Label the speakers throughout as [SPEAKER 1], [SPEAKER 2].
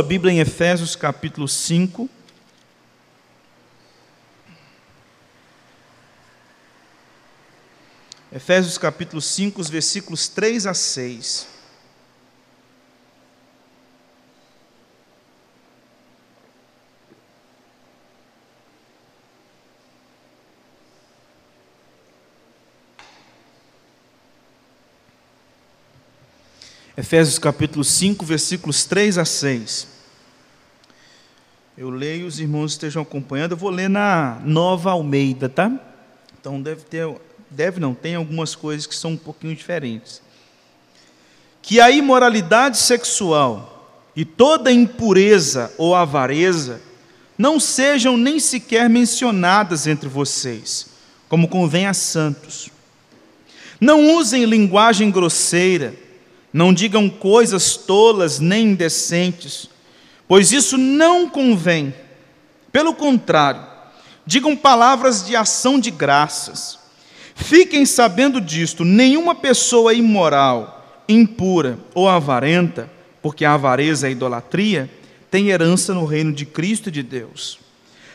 [SPEAKER 1] a Bíblia em Efésios capítulo 5. Efésios capítulo 5, os versículos 3 a 6. Efésios capítulo 5, versículos 3 a 6. Eu leio, os irmãos estejam acompanhando. Eu vou ler na Nova Almeida, tá? Então deve ter, deve não, tem algumas coisas que são um pouquinho diferentes. Que a imoralidade sexual e toda impureza ou avareza não sejam nem sequer mencionadas entre vocês, como convém a santos. Não usem linguagem grosseira não digam coisas tolas nem indecentes, pois isso não convém. Pelo contrário, digam palavras de ação de graças. Fiquem sabendo disto: nenhuma pessoa imoral, impura ou avarenta, porque a avareza é idolatria, tem herança no reino de Cristo e de Deus.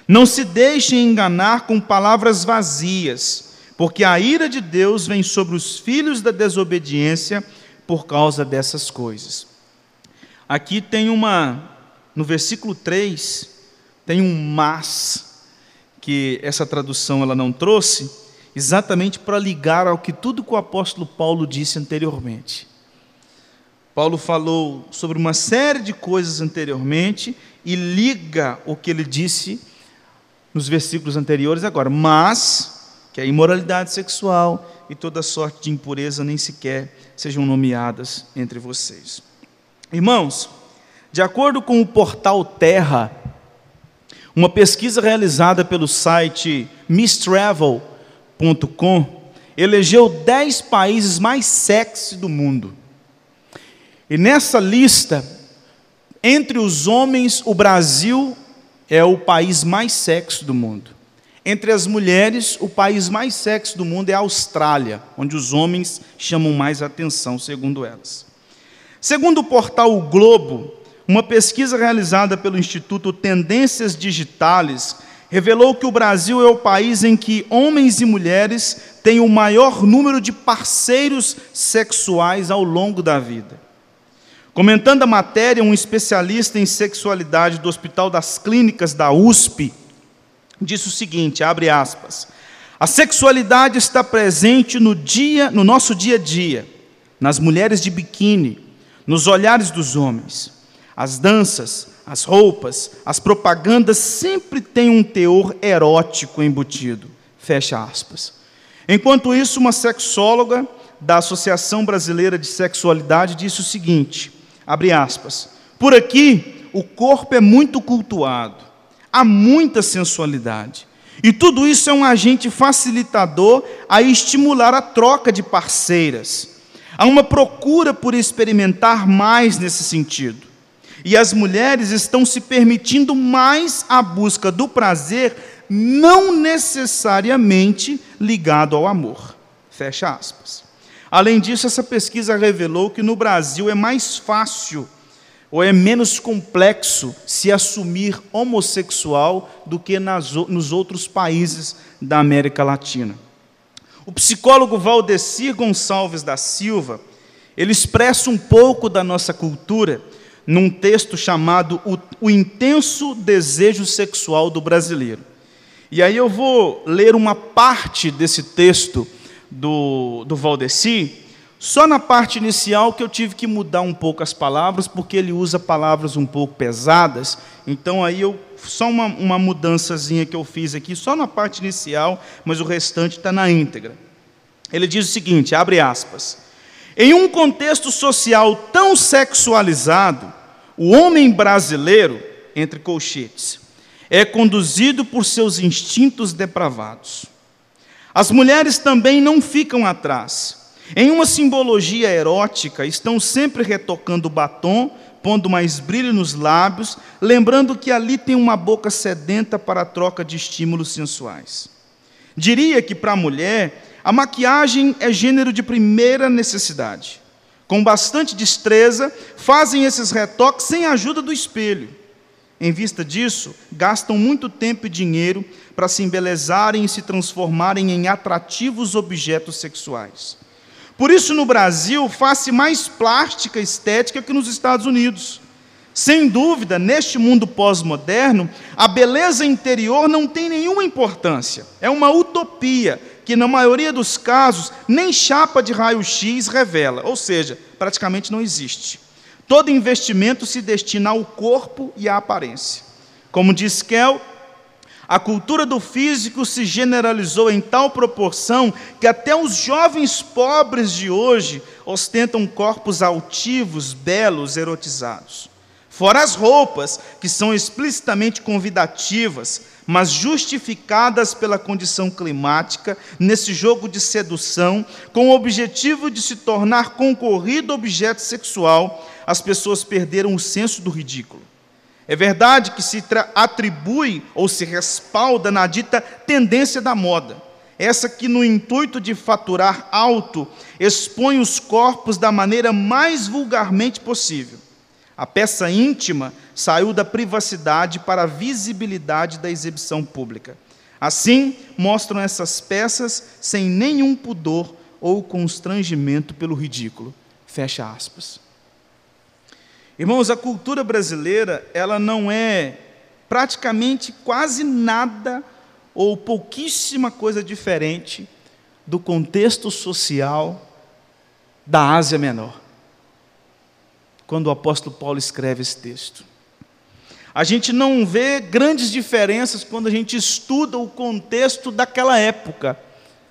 [SPEAKER 1] Não se deixem enganar com palavras vazias, porque a ira de Deus vem sobre os filhos da desobediência por causa dessas coisas. Aqui tem uma, no versículo 3, tem um mas, que essa tradução ela não trouxe, exatamente para ligar ao que tudo que o apóstolo Paulo disse anteriormente. Paulo falou sobre uma série de coisas anteriormente e liga o que ele disse nos versículos anteriores agora, mas que a imoralidade sexual e toda sorte de impureza nem sequer sejam nomeadas entre vocês. Irmãos, de acordo com o portal Terra, uma pesquisa realizada pelo site misstravel.com elegeu 10 países mais sexy do mundo. E nessa lista, entre os homens, o Brasil é o país mais sexy do mundo. Entre as mulheres, o país mais sexy do mundo é a Austrália, onde os homens chamam mais atenção, segundo elas. Segundo o portal o Globo, uma pesquisa realizada pelo Instituto Tendências Digitales revelou que o Brasil é o país em que homens e mulheres têm o maior número de parceiros sexuais ao longo da vida. Comentando a matéria, um especialista em sexualidade do Hospital das Clínicas da USP, disse o seguinte, abre aspas: A sexualidade está presente no dia, no nosso dia a dia, nas mulheres de biquíni, nos olhares dos homens. As danças, as roupas, as propagandas sempre têm um teor erótico embutido. Fecha aspas. Enquanto isso, uma sexóloga da Associação Brasileira de Sexualidade disse o seguinte: abre aspas. Por aqui, o corpo é muito cultuado há muita sensualidade. E tudo isso é um agente facilitador a estimular a troca de parceiras. Há uma procura por experimentar mais nesse sentido. E as mulheres estão se permitindo mais a busca do prazer, não necessariamente ligado ao amor. Fecha aspas. Além disso, essa pesquisa revelou que no Brasil é mais fácil ou é menos complexo se assumir homossexual do que nas, nos outros países da América Latina. O psicólogo Valdecir Gonçalves da Silva, ele expressa um pouco da nossa cultura num texto chamado O, o Intenso Desejo Sexual do Brasileiro. E aí eu vou ler uma parte desse texto do, do Valdeci, só na parte inicial que eu tive que mudar um pouco as palavras, porque ele usa palavras um pouco pesadas. Então aí eu só uma, uma mudançazinha que eu fiz aqui, só na parte inicial, mas o restante está na íntegra. Ele diz o seguinte: abre aspas. Em um contexto social tão sexualizado, o homem brasileiro, entre colchetes, é conduzido por seus instintos depravados. As mulheres também não ficam atrás em uma simbologia erótica, estão sempre retocando o batom, pondo mais brilho nos lábios, lembrando que ali tem uma boca sedenta para a troca de estímulos sensuais. Diria que para a mulher, a maquiagem é gênero de primeira necessidade. Com bastante destreza, fazem esses retoques sem a ajuda do espelho. Em vista disso, gastam muito tempo e dinheiro para se embelezarem e se transformarem em atrativos objetos sexuais. Por isso, no Brasil, faz-se mais plástica estética que nos Estados Unidos. Sem dúvida, neste mundo pós-moderno, a beleza interior não tem nenhuma importância. É uma utopia que, na maioria dos casos, nem chapa de raio-x revela, ou seja, praticamente não existe. Todo investimento se destina ao corpo e à aparência. Como diz Kell, a cultura do físico se generalizou em tal proporção que até os jovens pobres de hoje ostentam corpos altivos, belos, erotizados. Fora as roupas, que são explicitamente convidativas, mas justificadas pela condição climática, nesse jogo de sedução, com o objetivo de se tornar concorrido objeto sexual, as pessoas perderam o senso do ridículo. É verdade que se atribui ou se respalda na dita tendência da moda, essa que, no intuito de faturar alto, expõe os corpos da maneira mais vulgarmente possível. A peça íntima saiu da privacidade para a visibilidade da exibição pública. Assim, mostram essas peças sem nenhum pudor ou constrangimento pelo ridículo. Fecha aspas. Irmãos, a cultura brasileira, ela não é praticamente quase nada ou pouquíssima coisa diferente do contexto social da Ásia Menor. Quando o apóstolo Paulo escreve esse texto. A gente não vê grandes diferenças quando a gente estuda o contexto daquela época,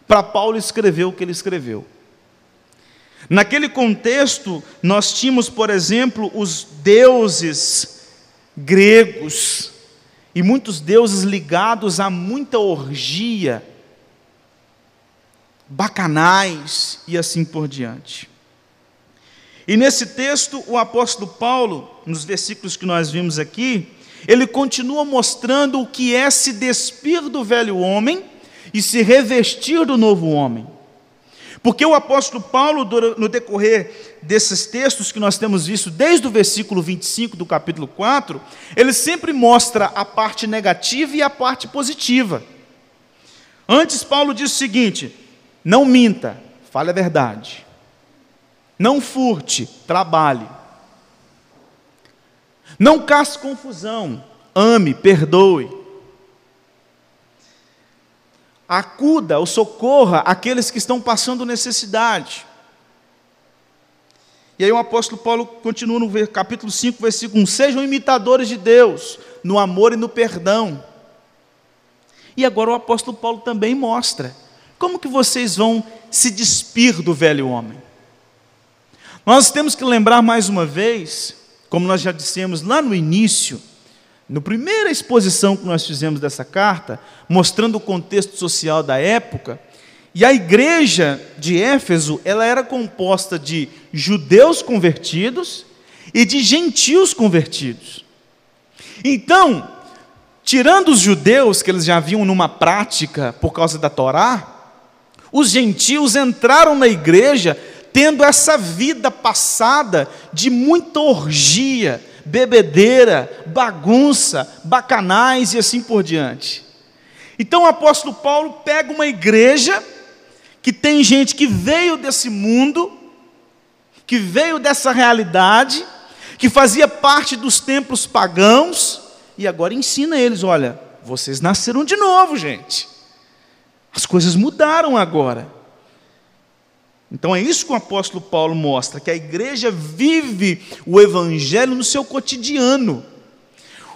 [SPEAKER 1] para Paulo escrever o que ele escreveu. Naquele contexto, nós tínhamos, por exemplo, os deuses gregos, e muitos deuses ligados a muita orgia, bacanais e assim por diante. E nesse texto, o apóstolo Paulo, nos versículos que nós vimos aqui, ele continua mostrando o que é se despir do velho homem e se revestir do novo homem. Porque o apóstolo Paulo, no decorrer desses textos que nós temos visto desde o versículo 25 do capítulo 4, ele sempre mostra a parte negativa e a parte positiva. Antes, Paulo diz o seguinte: não minta, fale a verdade. Não furte, trabalhe. Não casse confusão, ame, perdoe acuda ou socorra aqueles que estão passando necessidade. E aí o apóstolo Paulo continua no capítulo 5, versículo 1: Sejam imitadores de Deus no amor e no perdão. E agora o apóstolo Paulo também mostra como que vocês vão se despir do velho homem. Nós temos que lembrar mais uma vez, como nós já dissemos lá no início, na primeira exposição que nós fizemos dessa carta, mostrando o contexto social da época, e a igreja de Éfeso, ela era composta de judeus convertidos e de gentios convertidos. Então, tirando os judeus que eles já haviam numa prática por causa da Torá, os gentios entraram na igreja tendo essa vida passada de muita orgia, bebedeira, bagunça, bacanais e assim por diante. Então o apóstolo Paulo pega uma igreja que tem gente que veio desse mundo, que veio dessa realidade, que fazia parte dos templos pagãos, e agora ensina eles: olha, vocês nasceram de novo, gente. As coisas mudaram agora. Então é isso que o apóstolo Paulo mostra, que a igreja vive o evangelho no seu cotidiano.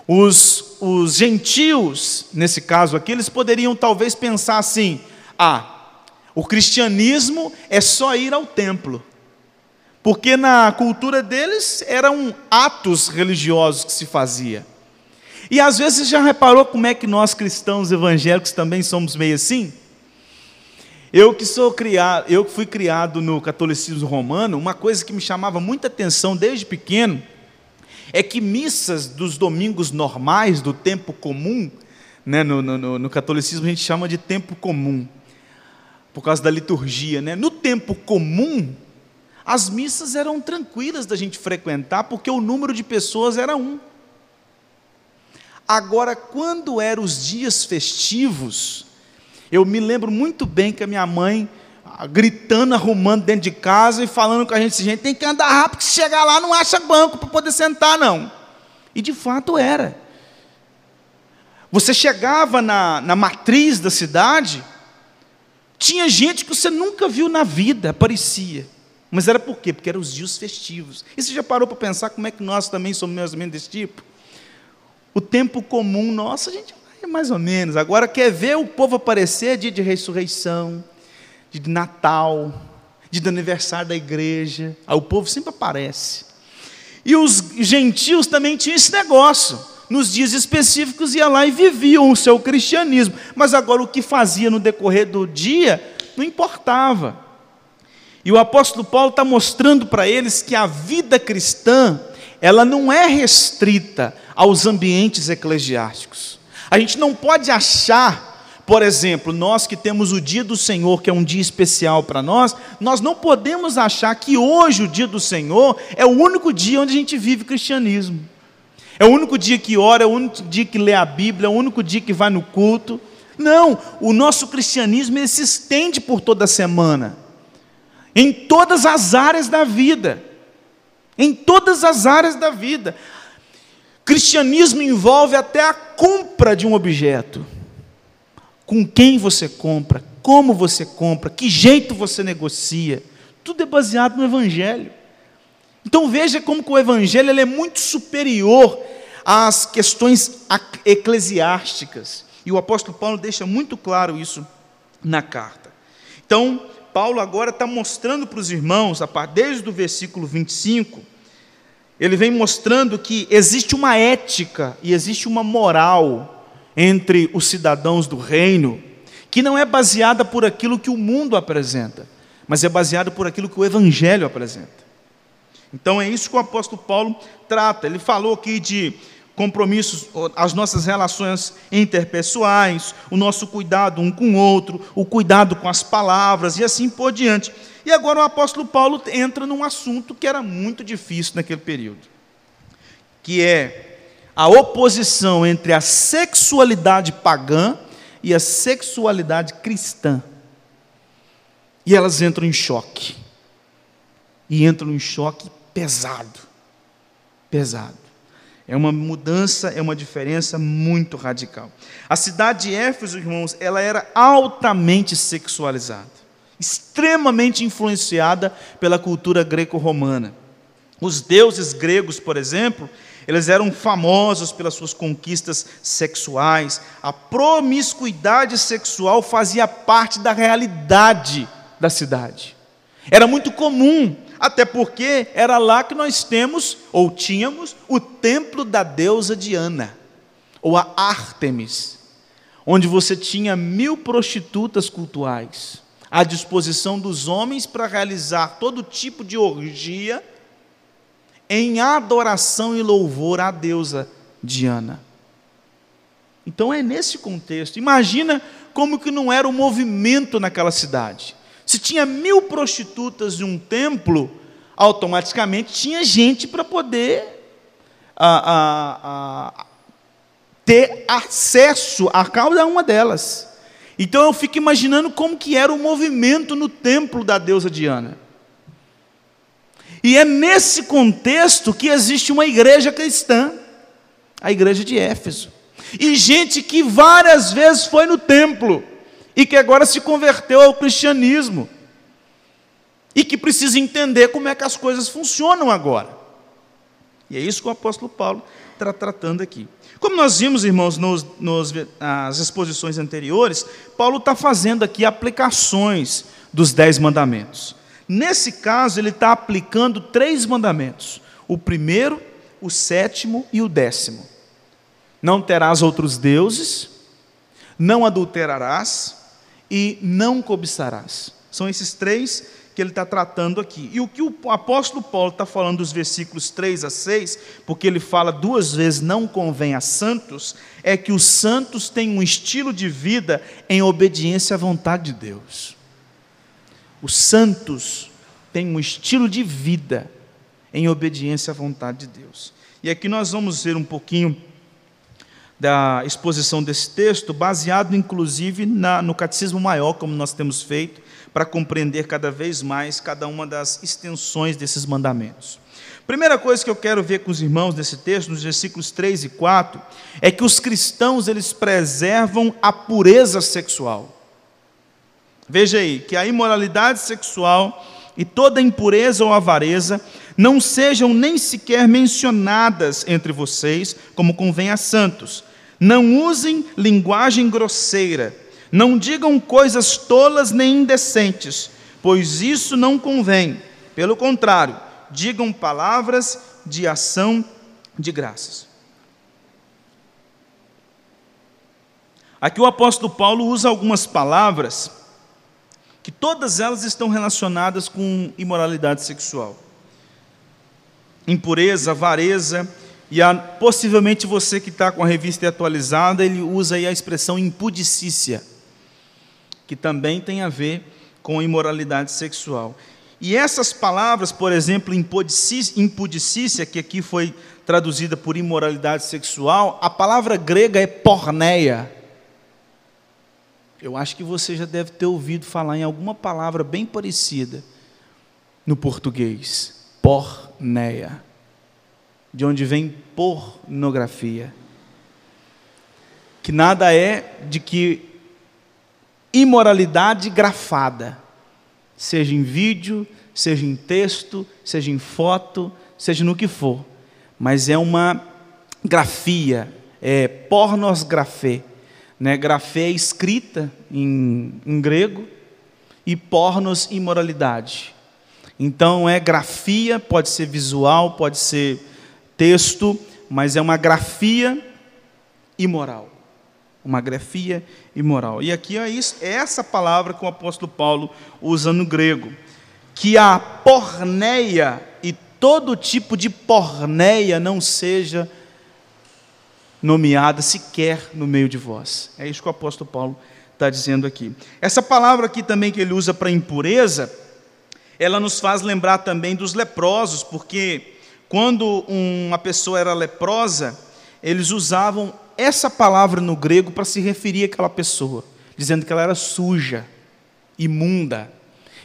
[SPEAKER 1] Os, os gentios, nesse caso aqui, eles poderiam talvez pensar assim: ah, o cristianismo é só ir ao templo. Porque na cultura deles eram atos religiosos que se fazia. E às vezes já reparou como é que nós cristãos evangélicos também somos meio assim? Eu que sou criado, eu que fui criado no catolicismo romano, uma coisa que me chamava muita atenção desde pequeno é que missas dos domingos normais, do tempo comum, né, no, no, no catolicismo a gente chama de tempo comum, por causa da liturgia. Né? No tempo comum, as missas eram tranquilas da gente frequentar, porque o número de pessoas era um. Agora, quando eram os dias festivos, eu me lembro muito bem que a minha mãe ah, gritando, arrumando dentro de casa e falando com a gente, gente tem que andar rápido, se chegar lá não acha banco para poder sentar não. E de fato era. Você chegava na, na matriz da cidade, tinha gente que você nunca viu na vida, aparecia. Mas era por quê? Porque eram os dias festivos. E você já parou para pensar como é que nós também somos mais ou menos desse tipo? O tempo comum nosso, a gente vai mais ou menos. Agora quer ver o povo aparecer dia de ressurreição, dia de Natal, dia de aniversário da igreja. Aí o povo sempre aparece. E os gentios também tinham esse negócio. Nos dias específicos ia lá e viviam o seu cristianismo. Mas agora o que fazia no decorrer do dia não importava. E o apóstolo Paulo está mostrando para eles que a vida cristã, ela não é restrita aos ambientes eclesiásticos. A gente não pode achar, por exemplo, nós que temos o dia do Senhor, que é um dia especial para nós, nós não podemos achar que hoje o dia do Senhor é o único dia onde a gente vive cristianismo. É o único dia que ora, é o único dia que lê a Bíblia, é o único dia que vai no culto. Não, o nosso cristianismo se estende por toda a semana em todas as áreas da vida. Em todas as áreas da vida. Cristianismo envolve até a compra de um objeto. Com quem você compra, como você compra, que jeito você negocia. Tudo é baseado no Evangelho. Então veja como que o Evangelho é muito superior às questões eclesiásticas. E o apóstolo Paulo deixa muito claro isso na carta. Então, Paulo agora está mostrando para os irmãos, desde o versículo 25, ele vem mostrando que existe uma ética e existe uma moral entre os cidadãos do reino, que não é baseada por aquilo que o mundo apresenta, mas é baseada por aquilo que o Evangelho apresenta. Então é isso que o apóstolo Paulo trata. Ele falou aqui de compromissos, as nossas relações interpessoais, o nosso cuidado um com o outro, o cuidado com as palavras e assim por diante. E agora o apóstolo Paulo entra num assunto que era muito difícil naquele período, que é a oposição entre a sexualidade pagã e a sexualidade cristã. E elas entram em choque. E entram em choque pesado. Pesado. É uma mudança, é uma diferença muito radical. A cidade de Éfeso, irmãos, ela era altamente sexualizada, extremamente influenciada pela cultura greco-romana. Os deuses gregos, por exemplo, eles eram famosos pelas suas conquistas sexuais. A promiscuidade sexual fazia parte da realidade da cidade. Era muito comum até porque era lá que nós temos, ou tínhamos, o templo da deusa Diana, ou a Ártemis, onde você tinha mil prostitutas cultuais à disposição dos homens para realizar todo tipo de orgia em adoração e louvor à deusa Diana. Então é nesse contexto. Imagina como que não era o movimento naquela cidade. Se tinha mil prostitutas em um templo, automaticamente tinha gente para poder ter acesso a cada uma delas. Então eu fico imaginando como que era o movimento no templo da deusa Diana. E é nesse contexto que existe uma igreja cristã, a igreja de Éfeso. E gente que várias vezes foi no templo, e que agora se converteu ao cristianismo e que precisa entender como é que as coisas funcionam agora. E é isso que o apóstolo Paulo está tratando aqui. Como nós vimos, irmãos, nos, nos, nas exposições anteriores, Paulo está fazendo aqui aplicações dos dez mandamentos. Nesse caso, ele está aplicando três mandamentos: o primeiro, o sétimo e o décimo. Não terás outros deuses, não adulterarás, e não cobiçarás. São esses três que ele está tratando aqui. E o que o apóstolo Paulo está falando dos versículos 3 a 6, porque ele fala duas vezes não convém a santos, é que os santos têm um estilo de vida em obediência à vontade de Deus. Os santos tem um estilo de vida em obediência à vontade de Deus. E aqui nós vamos ver um pouquinho da exposição desse texto, baseado inclusive na, no catecismo maior, como nós temos feito, para compreender cada vez mais cada uma das extensões desses mandamentos. Primeira coisa que eu quero ver com os irmãos nesse texto, nos versículos 3 e 4, é que os cristãos eles preservam a pureza sexual. Veja aí, que a imoralidade sexual e toda impureza ou avareza não sejam nem sequer mencionadas entre vocês, como convém a santos, não usem linguagem grosseira, não digam coisas tolas nem indecentes, pois isso não convém. Pelo contrário, digam palavras de ação de graças. Aqui o apóstolo Paulo usa algumas palavras que todas elas estão relacionadas com imoralidade sexual. Impureza, avareza, e a, possivelmente você que está com a revista atualizada, ele usa aí a expressão impudicícia, que também tem a ver com imoralidade sexual. E essas palavras, por exemplo, impudicícia, que aqui foi traduzida por imoralidade sexual, a palavra grega é porneia. Eu acho que você já deve ter ouvido falar em alguma palavra bem parecida no português. Porneia de onde vem pornografia. Que nada é de que imoralidade grafada, seja em vídeo, seja em texto, seja em foto, seja no que for, mas é uma grafia, é pornosgrafê. Né? Grafê é escrita em, em grego e pornos, imoralidade. Então é grafia, pode ser visual, pode ser texto, mas é uma grafia imoral. Uma grafia imoral. E aqui é, isso, é essa palavra que o apóstolo Paulo usa no grego. Que a porneia e todo tipo de porneia não seja nomeada sequer no meio de vós. É isso que o apóstolo Paulo está dizendo aqui. Essa palavra aqui também que ele usa para impureza, ela nos faz lembrar também dos leprosos, porque quando uma pessoa era leprosa, eles usavam essa palavra no grego para se referir àquela pessoa, dizendo que ela era suja, imunda.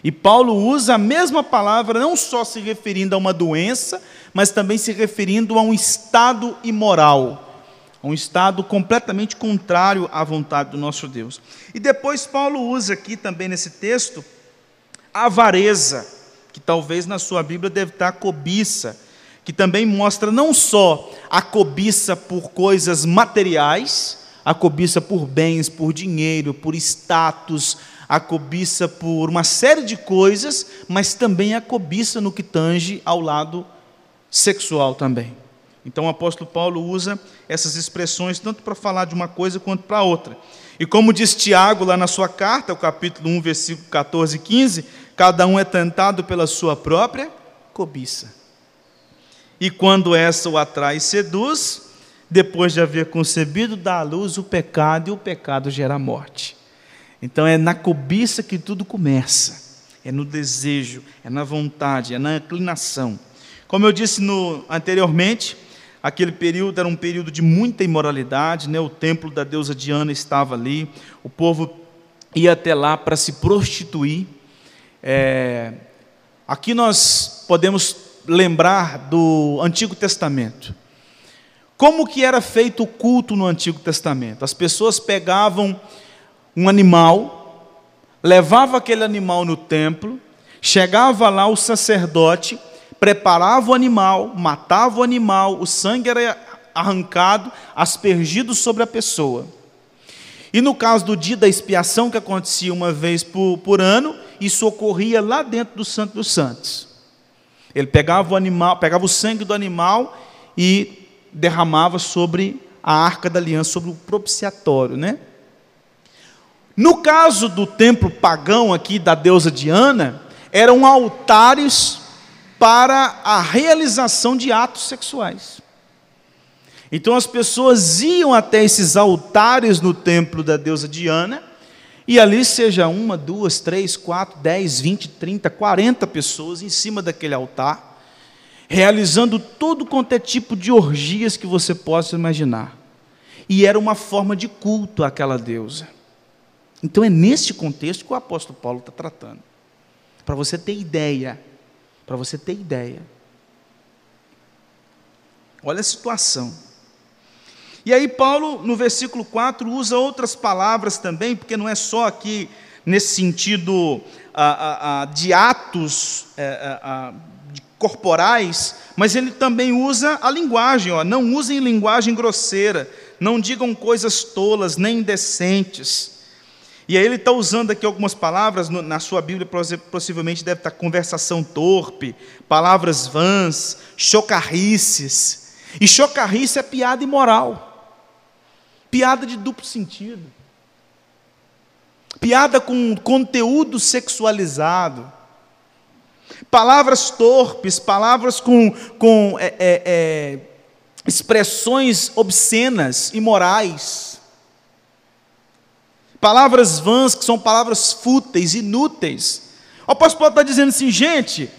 [SPEAKER 1] E Paulo usa a mesma palavra, não só se referindo a uma doença, mas também se referindo a um estado imoral, um estado completamente contrário à vontade do nosso Deus. E depois Paulo usa aqui também nesse texto a avareza, que talvez na sua Bíblia deve estar cobiça, que também mostra não só a cobiça por coisas materiais, a cobiça por bens, por dinheiro, por status, a cobiça por uma série de coisas, mas também a cobiça no que tange ao lado sexual também. Então o apóstolo Paulo usa essas expressões tanto para falar de uma coisa quanto para outra. E como diz Tiago lá na sua carta, o capítulo 1, versículo 14 e 15, cada um é tentado pela sua própria cobiça. E quando essa o atrai e seduz, depois de haver concebido, dá à luz o pecado, e o pecado gera morte. Então é na cobiça que tudo começa, é no desejo, é na vontade, é na inclinação. Como eu disse no, anteriormente, aquele período era um período de muita imoralidade, né? o templo da deusa Diana estava ali, o povo ia até lá para se prostituir. É, aqui nós podemos lembrar do Antigo Testamento. Como que era feito o culto no Antigo Testamento? As pessoas pegavam um animal, levavam aquele animal no templo, chegava lá o sacerdote, preparava o animal, matava o animal, o sangue era arrancado, aspergido sobre a pessoa. E no caso do dia da expiação, que acontecia uma vez por, por ano, isso ocorria lá dentro do Santo dos Santos. Ele pegava o animal, pegava o sangue do animal e derramava sobre a arca da aliança, sobre o propiciatório, né? No caso do templo pagão aqui da deusa Diana, eram altares para a realização de atos sexuais. Então as pessoas iam até esses altares no templo da deusa Diana E ali seja uma, duas, três, quatro, dez, vinte, trinta, quarenta pessoas em cima daquele altar, realizando todo quanto é tipo de orgias que você possa imaginar. E era uma forma de culto àquela deusa. Então é nesse contexto que o apóstolo Paulo está tratando. Para você ter ideia, para você ter ideia. Olha a situação. E aí, Paulo, no versículo 4, usa outras palavras também, porque não é só aqui nesse sentido de atos de corporais, mas ele também usa a linguagem, ó, não usem linguagem grosseira, não digam coisas tolas, nem indecentes. E aí ele está usando aqui algumas palavras, na sua Bíblia possivelmente deve estar conversação torpe, palavras vãs, chocarrices. E chocarrice é piada imoral piada de duplo sentido, piada com conteúdo sexualizado, palavras torpes, palavras com, com é, é, é, expressões obscenas, imorais, palavras vãs, que são palavras fúteis, inúteis. O apóstolo Paulo está dizendo assim, gente,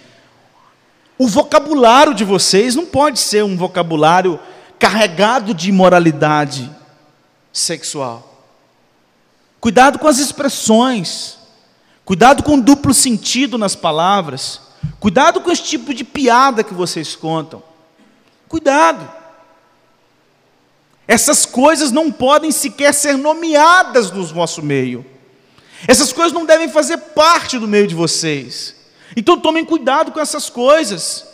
[SPEAKER 1] o vocabulário de vocês não pode ser um vocabulário carregado de imoralidade sexual. Cuidado com as expressões. Cuidado com o duplo sentido nas palavras. Cuidado com esse tipo de piada que vocês contam. Cuidado. Essas coisas não podem sequer ser nomeadas no vosso meio. Essas coisas não devem fazer parte do meio de vocês. Então tomem cuidado com essas coisas.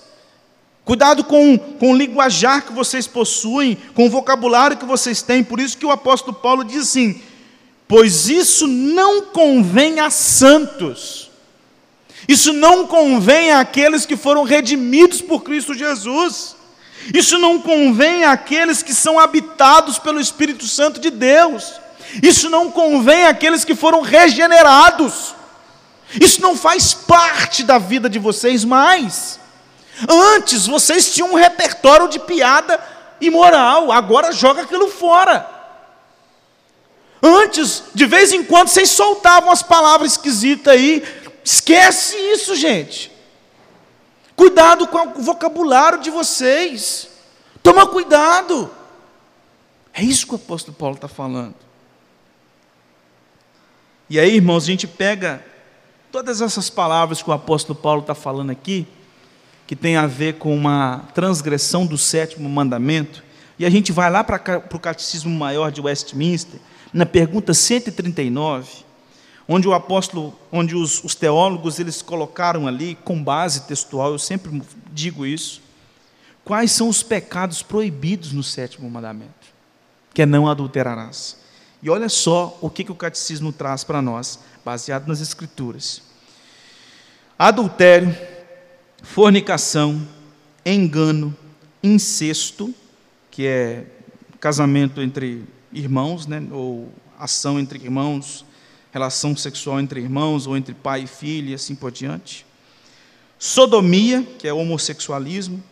[SPEAKER 1] Cuidado com, com o linguajar que vocês possuem, com o vocabulário que vocês têm. Por isso que o apóstolo Paulo diz assim: Pois isso não convém a santos, isso não convém àqueles que foram redimidos por Cristo Jesus, isso não convém àqueles que são habitados pelo Espírito Santo de Deus, isso não convém àqueles que foram regenerados, isso não faz parte da vida de vocês mais. Antes vocês tinham um repertório de piada imoral, agora joga aquilo fora. Antes, de vez em quando, vocês soltavam as palavras esquisitas aí. Esquece isso, gente. Cuidado com o vocabulário de vocês. Toma cuidado. É isso que o apóstolo Paulo está falando. E aí, irmãos, a gente pega todas essas palavras que o apóstolo Paulo está falando aqui que tem a ver com uma transgressão do sétimo mandamento, e a gente vai lá para o Catecismo Maior de Westminster, na pergunta 139, onde o apóstolo, onde os, os teólogos eles colocaram ali, com base textual, eu sempre digo isso, quais são os pecados proibidos no sétimo mandamento, que é não adulterarás. E olha só o que, que o catecismo traz para nós, baseado nas escrituras. Adultério, fornicação, engano, incesto, que é casamento entre irmãos, né, ou ação entre irmãos, relação sexual entre irmãos, ou entre pai e filho, e assim por diante. Sodomia, que é homossexualismo,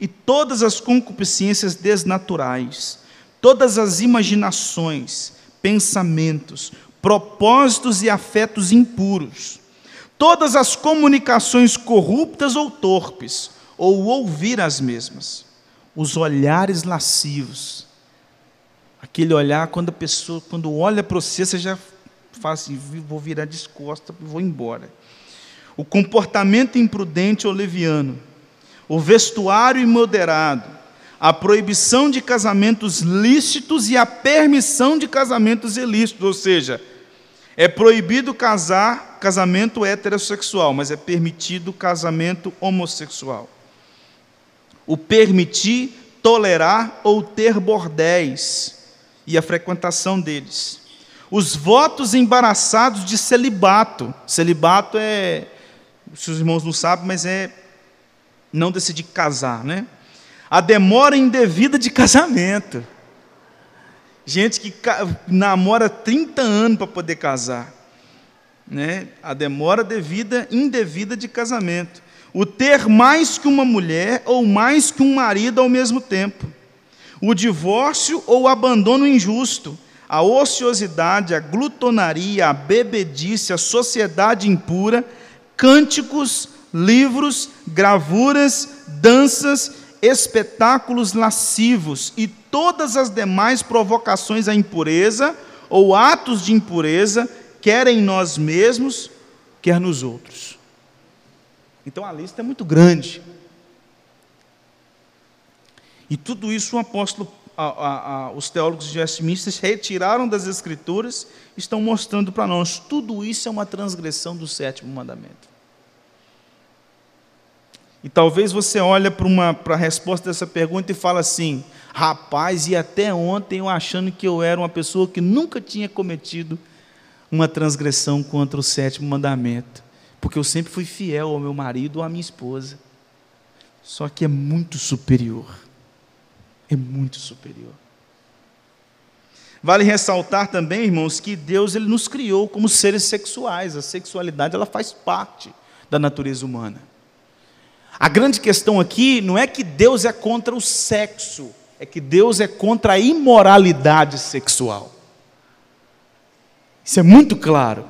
[SPEAKER 1] e todas as concupiscências desnaturais, todas as imaginações, pensamentos, propósitos e afetos impuros todas as comunicações corruptas ou torpes, ou ouvir as mesmas, os olhares lascivos. Aquele olhar quando a pessoa, quando olha para você, você já fala assim, vou virar de costas vou embora. O comportamento imprudente ou leviano, o vestuário imoderado, a proibição de casamentos lícitos e a permissão de casamentos ilícitos, ou seja, é proibido casar casamento heterossexual, mas é permitido casamento homossexual. O permitir, tolerar ou ter bordéis e a frequentação deles. Os votos embaraçados de celibato. Celibato é, se os irmãos não sabem, mas é não decidir casar, né? A demora indevida de casamento. Gente que namora 30 anos para poder casar. Né? A demora devida, indevida de casamento. O ter mais que uma mulher ou mais que um marido ao mesmo tempo. O divórcio ou abandono injusto. a ociosidade, a glutonaria, a bebedice, a sociedade impura, cânticos, livros, gravuras, danças, espetáculos lascivos e todas as demais provocações à impureza ou atos de impureza, quer em nós mesmos, quer nos outros. Então a lista é muito grande. E tudo isso o apóstolo, a, a, a, os teólogos de Westminster retiraram das Escrituras, estão mostrando para nós. Tudo isso é uma transgressão do sétimo mandamento. E talvez você olhe para a resposta dessa pergunta e fala assim: rapaz, e até ontem eu achando que eu era uma pessoa que nunca tinha cometido uma transgressão contra o sétimo mandamento, porque eu sempre fui fiel ao meu marido ou à minha esposa. Só que é muito superior é muito superior. Vale ressaltar também, irmãos, que Deus ele nos criou como seres sexuais. A sexualidade ela faz parte da natureza humana. A grande questão aqui não é que Deus é contra o sexo, é que Deus é contra a imoralidade sexual. Isso é muito claro.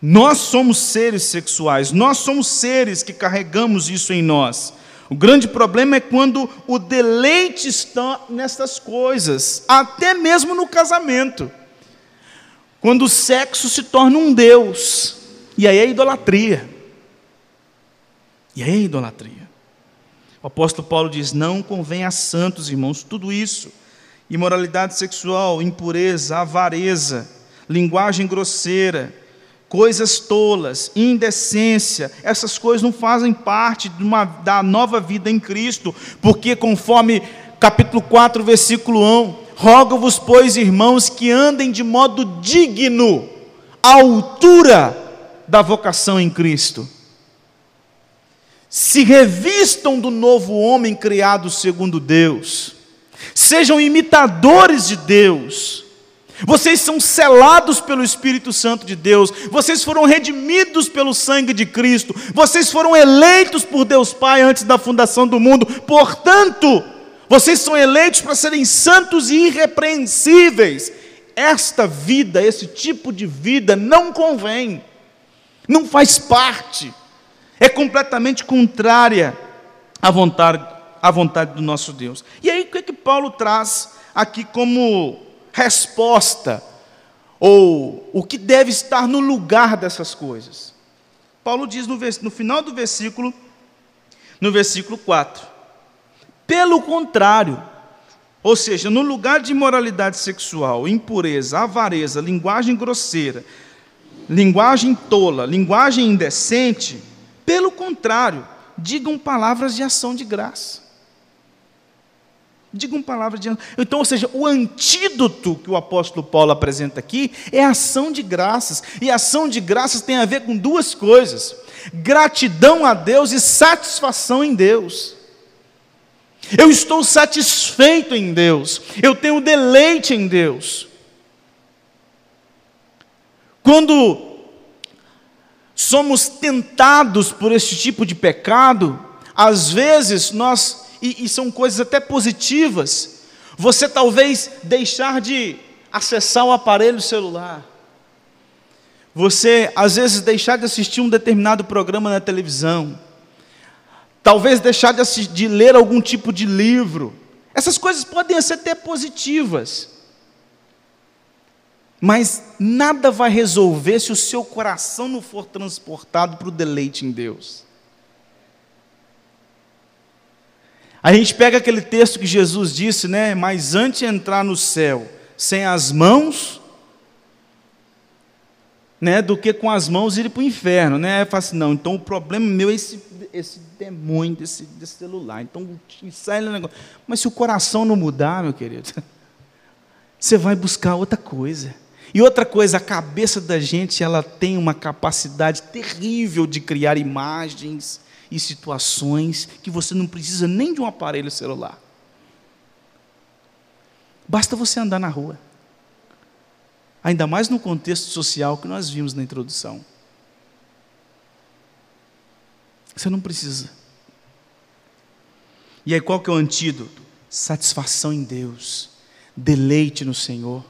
[SPEAKER 1] Nós somos seres sexuais, nós somos seres que carregamos isso em nós. O grande problema é quando o deleite está nessas coisas, até mesmo no casamento. Quando o sexo se torna um Deus, e aí é idolatria. E aí é idolatria. O apóstolo Paulo diz: Não convém a santos, irmãos, tudo isso: imoralidade sexual, impureza, avareza, linguagem grosseira coisas tolas, indecência, essas coisas não fazem parte uma, da nova vida em Cristo, porque conforme capítulo 4, versículo 1, rogo-vos, pois, irmãos, que andem de modo digno, à altura da vocação em Cristo. Se revistam do novo homem criado segundo Deus, sejam imitadores de Deus, vocês são selados pelo Espírito Santo de Deus, vocês foram redimidos pelo sangue de Cristo, vocês foram eleitos por Deus Pai antes da fundação do mundo, portanto, vocês são eleitos para serem santos e irrepreensíveis. Esta vida, esse tipo de vida, não convém, não faz parte, é completamente contrária à vontade, à vontade do nosso Deus. E aí, o que, é que Paulo traz aqui como resposta, ou o que deve estar no lugar dessas coisas. Paulo diz no, no final do versículo, no versículo 4: pelo contrário, ou seja, no lugar de imoralidade sexual, impureza, avareza, linguagem grosseira, linguagem tola, linguagem indecente, pelo contrário, digam palavras de ação de graça. Digam palavras de Então, ou seja, o antídoto que o apóstolo Paulo apresenta aqui é ação de graças. E ação de graças tem a ver com duas coisas: gratidão a Deus e satisfação em Deus. Eu estou satisfeito em Deus, eu tenho deleite em Deus. Quando somos tentados por esse tipo de pecado, às vezes nós e, e são coisas até positivas. Você talvez deixar de acessar o aparelho celular. Você, às vezes, deixar de assistir um determinado programa na televisão. Talvez deixar de, assistir, de ler algum tipo de livro. Essas coisas podem ser até positivas. Mas nada vai resolver se o seu coração não for transportado para o deleite em Deus. A gente pega aquele texto que Jesus disse, né? Mas antes de entrar no céu sem as mãos, né? Do que com as mãos ir para o inferno, né? Fala assim, não, então o problema meu é esse, esse demônio desse, desse celular. Então sai o negócio. Mas se o coração não mudar, meu querido, você vai buscar outra coisa. E outra coisa, a cabeça da gente, ela tem uma capacidade terrível de criar imagens, e situações que você não precisa nem de um aparelho celular. Basta você andar na rua. Ainda mais no contexto social que nós vimos na introdução. Você não precisa. E aí qual que é o antídoto? Satisfação em Deus. deleite no Senhor,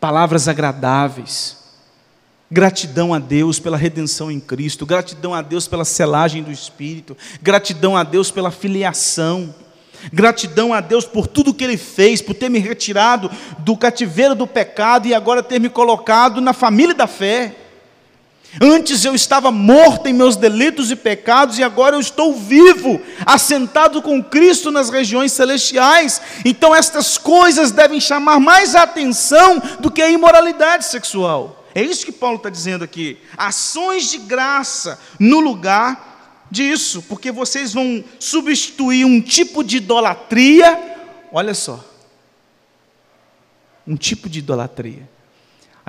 [SPEAKER 1] palavras agradáveis, gratidão a Deus pela redenção em Cristo, gratidão a Deus pela selagem do Espírito, gratidão a Deus pela filiação. Gratidão a Deus por tudo que Ele fez, por ter me retirado do cativeiro do pecado e agora ter me colocado na família da fé. Antes eu estava morto em meus delitos e pecados, e agora eu estou vivo, assentado com Cristo nas regiões celestiais. Então, estas coisas devem chamar mais atenção do que a imoralidade sexual. É isso que Paulo está dizendo aqui. Ações de graça no lugar disso, porque vocês vão substituir um tipo de idolatria. Olha só, um tipo de idolatria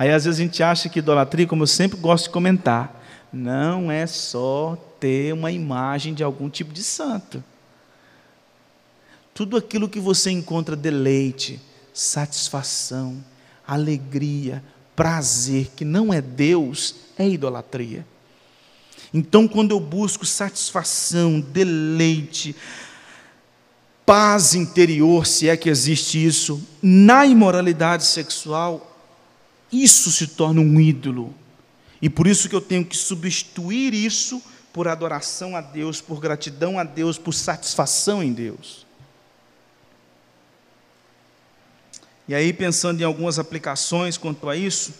[SPEAKER 1] Aí às vezes a gente acha que idolatria, como eu sempre gosto de comentar, não é só ter uma imagem de algum tipo de santo. Tudo aquilo que você encontra deleite, satisfação, alegria, prazer, que não é Deus, é idolatria. Então, quando eu busco satisfação, deleite, paz interior, se é que existe isso, na imoralidade sexual, isso se torna um ídolo. E por isso que eu tenho que substituir isso por adoração a Deus, por gratidão a Deus, por satisfação em Deus. E aí, pensando em algumas aplicações quanto a isso,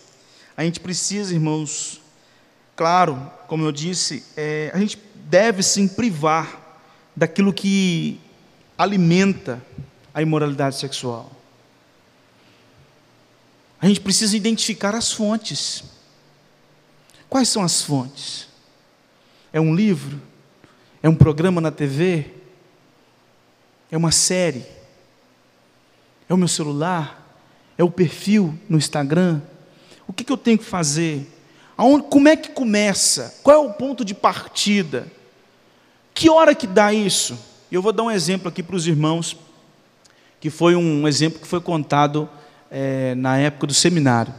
[SPEAKER 1] a gente precisa, irmãos, claro, como eu disse, é, a gente deve sim privar daquilo que alimenta a imoralidade sexual. A gente precisa identificar as fontes. Quais são as fontes? É um livro? É um programa na TV? É uma série? É o meu celular? É o perfil no Instagram? O que, que eu tenho que fazer? Aonde, como é que começa? Qual é o ponto de partida? Que hora que dá isso? Eu vou dar um exemplo aqui para os irmãos, que foi um exemplo que foi contado é, na época do seminário.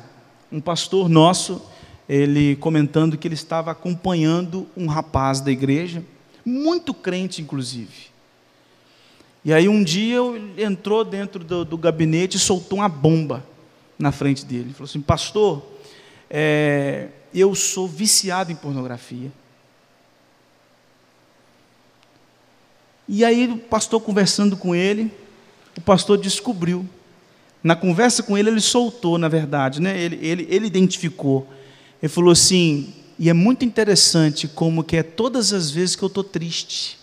[SPEAKER 1] Um pastor nosso, ele comentando que ele estava acompanhando um rapaz da igreja, muito crente inclusive. E aí um dia ele entrou dentro do, do gabinete e soltou uma bomba na frente dele. Ele falou assim, pastor, é, eu sou viciado em pornografia. E aí o pastor conversando com ele, o pastor descobriu na conversa com ele, ele soltou, na verdade, né? ele, ele, ele identificou. Ele falou assim, e é muito interessante como que é todas as vezes que eu estou triste.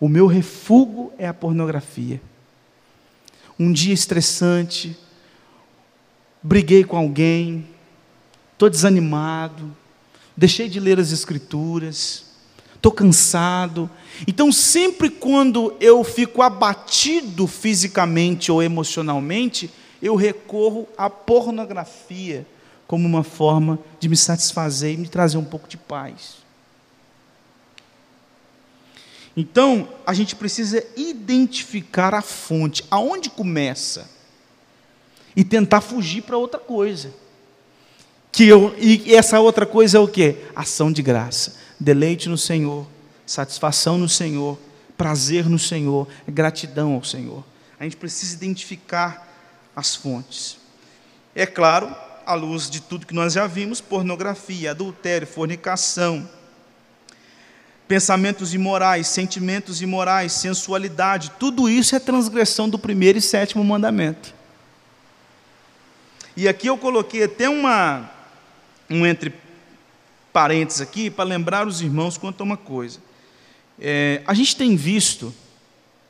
[SPEAKER 1] O meu refúgio é a pornografia. Um dia estressante, briguei com alguém, estou desanimado, deixei de ler as escrituras, estou cansado. Então, sempre quando eu fico abatido fisicamente ou emocionalmente, eu recorro à pornografia como uma forma de me satisfazer e me trazer um pouco de paz. Então, a gente precisa identificar a fonte, aonde começa, e tentar fugir para outra coisa. Que eu, e essa outra coisa é o que? Ação de graça deleite no Senhor, satisfação no Senhor, prazer no Senhor, gratidão ao Senhor. A gente precisa identificar as fontes. É claro, à luz de tudo que nós já vimos, pornografia, adultério, fornicação, pensamentos imorais, sentimentos imorais, sensualidade, tudo isso é transgressão do primeiro e sétimo mandamento. E aqui eu coloquei até uma um entre parênteses aqui para lembrar os irmãos quanto a uma coisa. É, a gente tem visto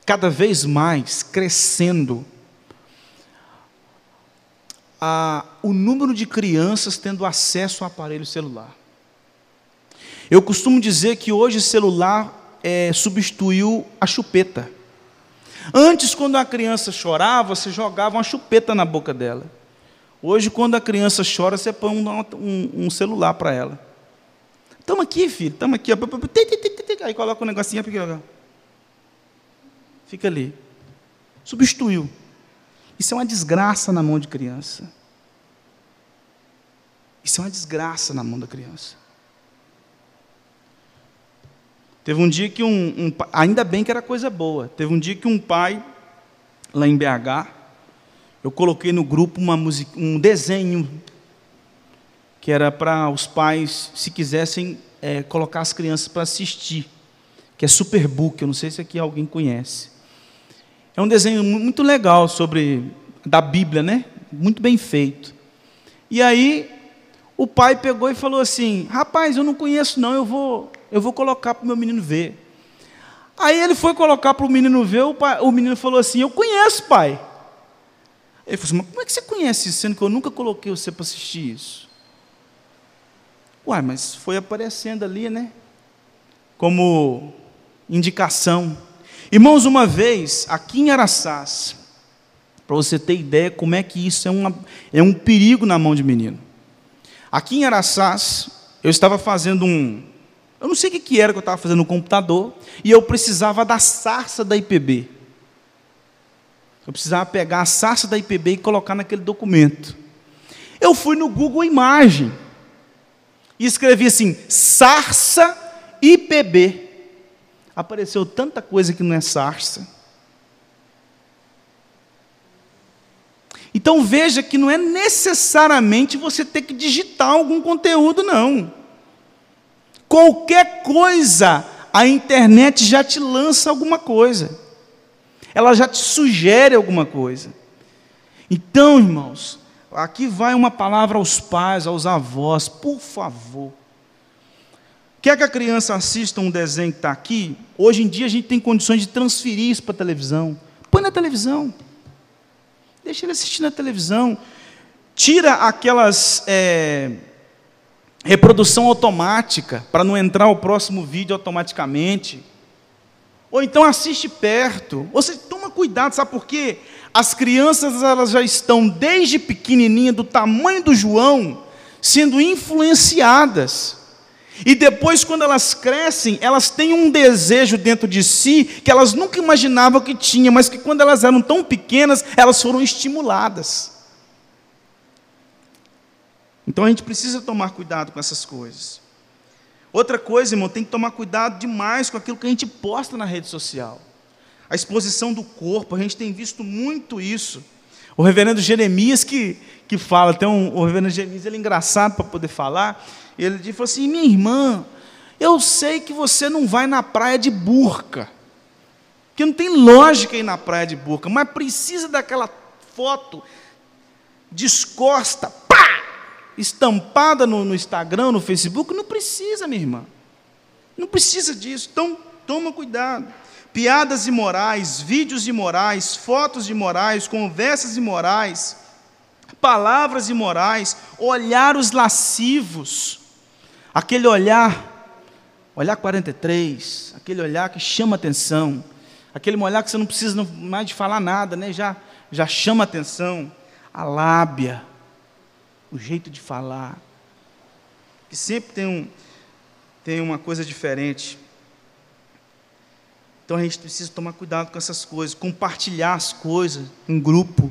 [SPEAKER 1] cada vez mais crescendo a, o número de crianças tendo acesso ao aparelho celular. Eu costumo dizer que hoje celular é, substituiu a chupeta. Antes, quando a criança chorava, você jogava uma chupeta na boca dela. Hoje, quando a criança chora, você põe um, um, um celular para ela. Toma aqui, filho, toma aqui. Aí coloca um negocinho, fica ali. Substituiu. Isso é uma desgraça na mão de criança. Isso é uma desgraça na mão da criança. Teve um dia que um, um, ainda bem que era coisa boa. Teve um dia que um pai lá em BH eu coloquei no grupo uma um desenho que era para os pais, se quisessem, é, colocar as crianças para assistir, que é Superbook, eu não sei se aqui alguém conhece. É um desenho muito legal sobre da Bíblia, né? Muito bem feito. E aí o pai pegou e falou assim: "Rapaz, eu não conheço não, eu vou eu vou colocar para o meu menino ver". Aí ele foi colocar para o menino ver, o, pai, o menino falou assim: "Eu conheço, pai". Ele falou assim: "Mas como é que você conhece isso, sendo que eu nunca coloquei você para assistir isso?" Uai, mas foi aparecendo ali, né? Como indicação. Irmãos, uma vez, aqui em Araçás, para você ter ideia como é que isso é, uma, é um perigo na mão de menino. Aqui em Araçás, eu estava fazendo um. Eu não sei o que, que era que eu estava fazendo no computador, e eu precisava da sarça da IPB. Eu precisava pegar a sarça da IPB e colocar naquele documento. Eu fui no Google Imagem e escrevi assim: sarça IPB. Apareceu tanta coisa que não é sarça. Então veja que não é necessariamente você ter que digitar algum conteúdo, não. Qualquer coisa, a internet já te lança alguma coisa. Ela já te sugere alguma coisa. Então, irmãos, Aqui vai uma palavra aos pais, aos avós, por favor. Quer que a criança assista um desenho que está aqui? Hoje em dia a gente tem condições de transferir isso para a televisão. Põe na televisão. Deixa ele assistir na televisão. Tira aquelas é, reprodução automática para não entrar o próximo vídeo automaticamente. Ou então assiste perto. Ou você toma cuidado, sabe por quê? As crianças elas já estão desde pequenininha do tamanho do João sendo influenciadas. E depois, quando elas crescem, elas têm um desejo dentro de si que elas nunca imaginavam que tinha, mas que quando elas eram tão pequenas, elas foram estimuladas. Então a gente precisa tomar cuidado com essas coisas. Outra coisa, irmão, tem que tomar cuidado demais com aquilo que a gente posta na rede social. A exposição do corpo, a gente tem visto muito isso. O reverendo Jeremias que, que fala, tem um, o reverendo Jeremias, ele é engraçado para poder falar, ele falou assim, minha irmã, eu sei que você não vai na praia de burca, que não tem lógica ir na praia de burca, mas precisa daquela foto descosta, pá, estampada no, no Instagram, no Facebook, não precisa, minha irmã, não precisa disso, então toma cuidado piadas imorais, vídeos imorais, fotos imorais, conversas imorais, palavras imorais, olhares lascivos, aquele olhar, olhar 43, aquele olhar que chama atenção, aquele olhar que você não precisa mais de falar nada, né? já, já chama atenção, a lábia, o jeito de falar, que sempre tem, um, tem uma coisa diferente. Então a gente precisa tomar cuidado com essas coisas, compartilhar as coisas em grupo,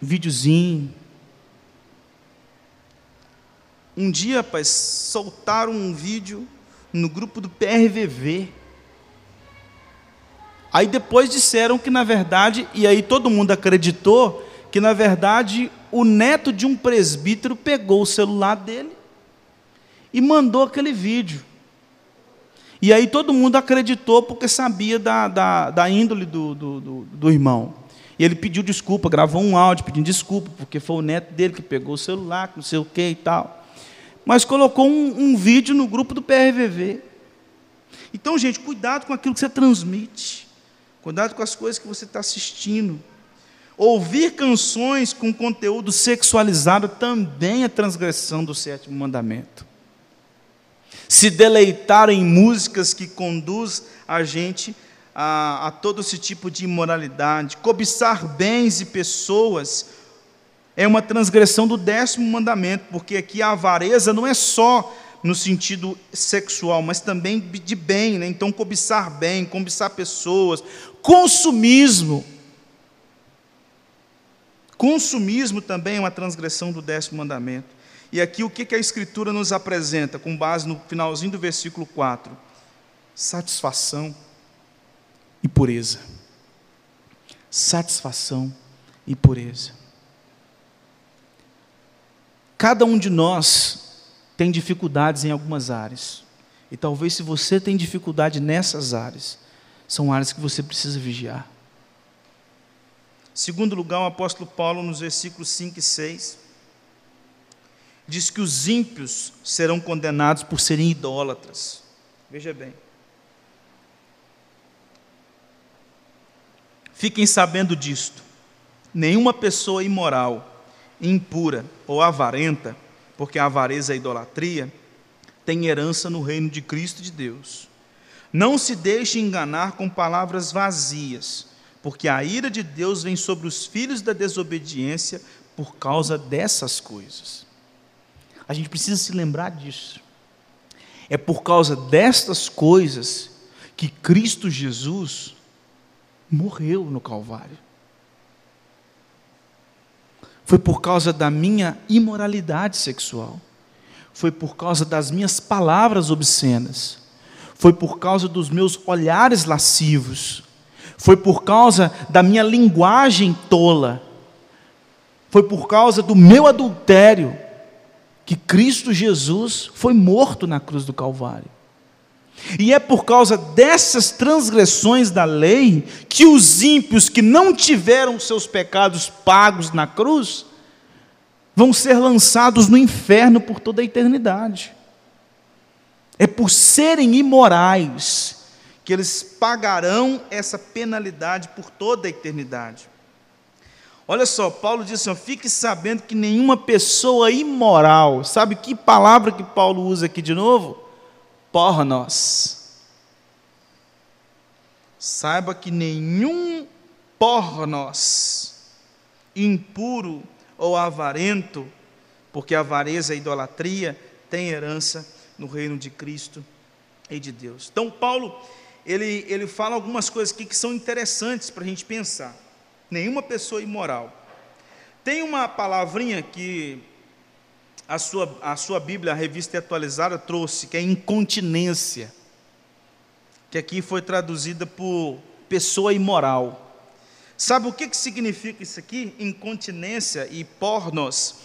[SPEAKER 1] videozinho. Um dia, rapaz, soltaram um vídeo no grupo do PRVV. Aí depois disseram que na verdade, e aí todo mundo acreditou que na verdade o neto de um presbítero pegou o celular dele e mandou aquele vídeo. E aí todo mundo acreditou porque sabia da, da, da índole do, do, do, do irmão. E ele pediu desculpa, gravou um áudio pedindo desculpa, porque foi o neto dele que pegou o celular, não sei o que e tal. Mas colocou um, um vídeo no grupo do PRVV. Então, gente, cuidado com aquilo que você transmite. Cuidado com as coisas que você está assistindo. Ouvir canções com conteúdo sexualizado também é transgressão do sétimo mandamento se deleitar em músicas que conduz a gente a, a todo esse tipo de imoralidade, cobiçar bens e pessoas, é uma transgressão do décimo mandamento, porque aqui a avareza não é só no sentido sexual, mas também de bem, né? então cobiçar bem, cobiçar pessoas, consumismo. Consumismo também é uma transgressão do décimo mandamento. E aqui o que a Escritura nos apresenta, com base no finalzinho do versículo 4? Satisfação e pureza. satisfação e pureza. Cada um de nós tem dificuldades em algumas áreas. E talvez se você tem dificuldade nessas áreas, são áreas que você precisa vigiar. Segundo lugar, o apóstolo Paulo, nos versículos 5 e 6, diz que os ímpios serão condenados por serem idólatras. Veja bem. Fiquem sabendo disto: nenhuma pessoa imoral, impura ou avarenta, porque a avareza é a idolatria, tem herança no reino de Cristo de Deus. Não se deixe enganar com palavras vazias, porque a ira de Deus vem sobre os filhos da desobediência por causa dessas coisas. A gente precisa se lembrar disso. É por causa destas coisas que Cristo Jesus morreu no Calvário. Foi por causa da minha imoralidade sexual. Foi por causa das minhas palavras obscenas. Foi por causa dos meus olhares lascivos. Foi por causa da minha linguagem tola. Foi por causa do meu adultério que Cristo Jesus foi morto na cruz do Calvário. E é por causa dessas transgressões da lei que os ímpios que não tiveram seus pecados pagos na cruz vão ser lançados no inferno por toda a eternidade. É por serem imorais que eles pagarão essa penalidade por toda a eternidade. Olha só, Paulo diz assim: fique sabendo que nenhuma pessoa imoral, sabe que palavra que Paulo usa aqui de novo? pornos. Saiba que nenhum pornos, impuro ou avarento, porque avareza e idolatria tem herança no reino de Cristo e de Deus. Então, Paulo, ele, ele fala algumas coisas aqui que são interessantes para a gente pensar. Nenhuma pessoa imoral. Tem uma palavrinha que a sua, a sua Bíblia, a revista atualizada, trouxe, que é incontinência, que aqui foi traduzida por pessoa imoral. Sabe o que, que significa isso aqui? Incontinência e pornos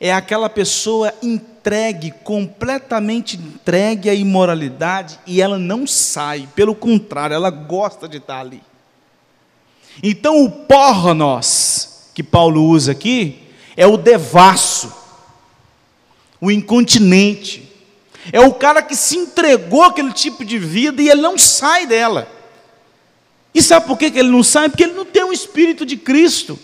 [SPEAKER 1] é aquela pessoa entregue, completamente entregue à imoralidade e ela não sai, pelo contrário, ela gosta de estar ali. Então o pornos que Paulo usa aqui é o devasso o incontinente. É o cara que se entregou àquele tipo de vida e ele não sai dela. E sabe por que ele não sai? Porque ele não tem o Espírito de Cristo.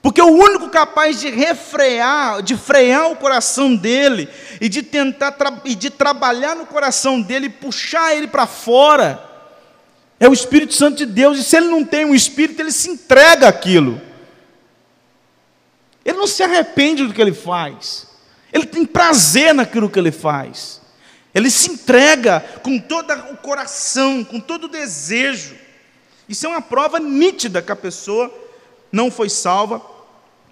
[SPEAKER 1] Porque o único capaz de refrear, de frear o coração dele e de tentar e de trabalhar no coração dele, puxar ele para fora, é o Espírito Santo de Deus. E se ele não tem um Espírito, ele se entrega àquilo. Ele não se arrepende do que ele faz. Ele tem prazer naquilo que ele faz. Ele se entrega com todo o coração, com todo o desejo. Isso é uma prova nítida que a pessoa não foi salva,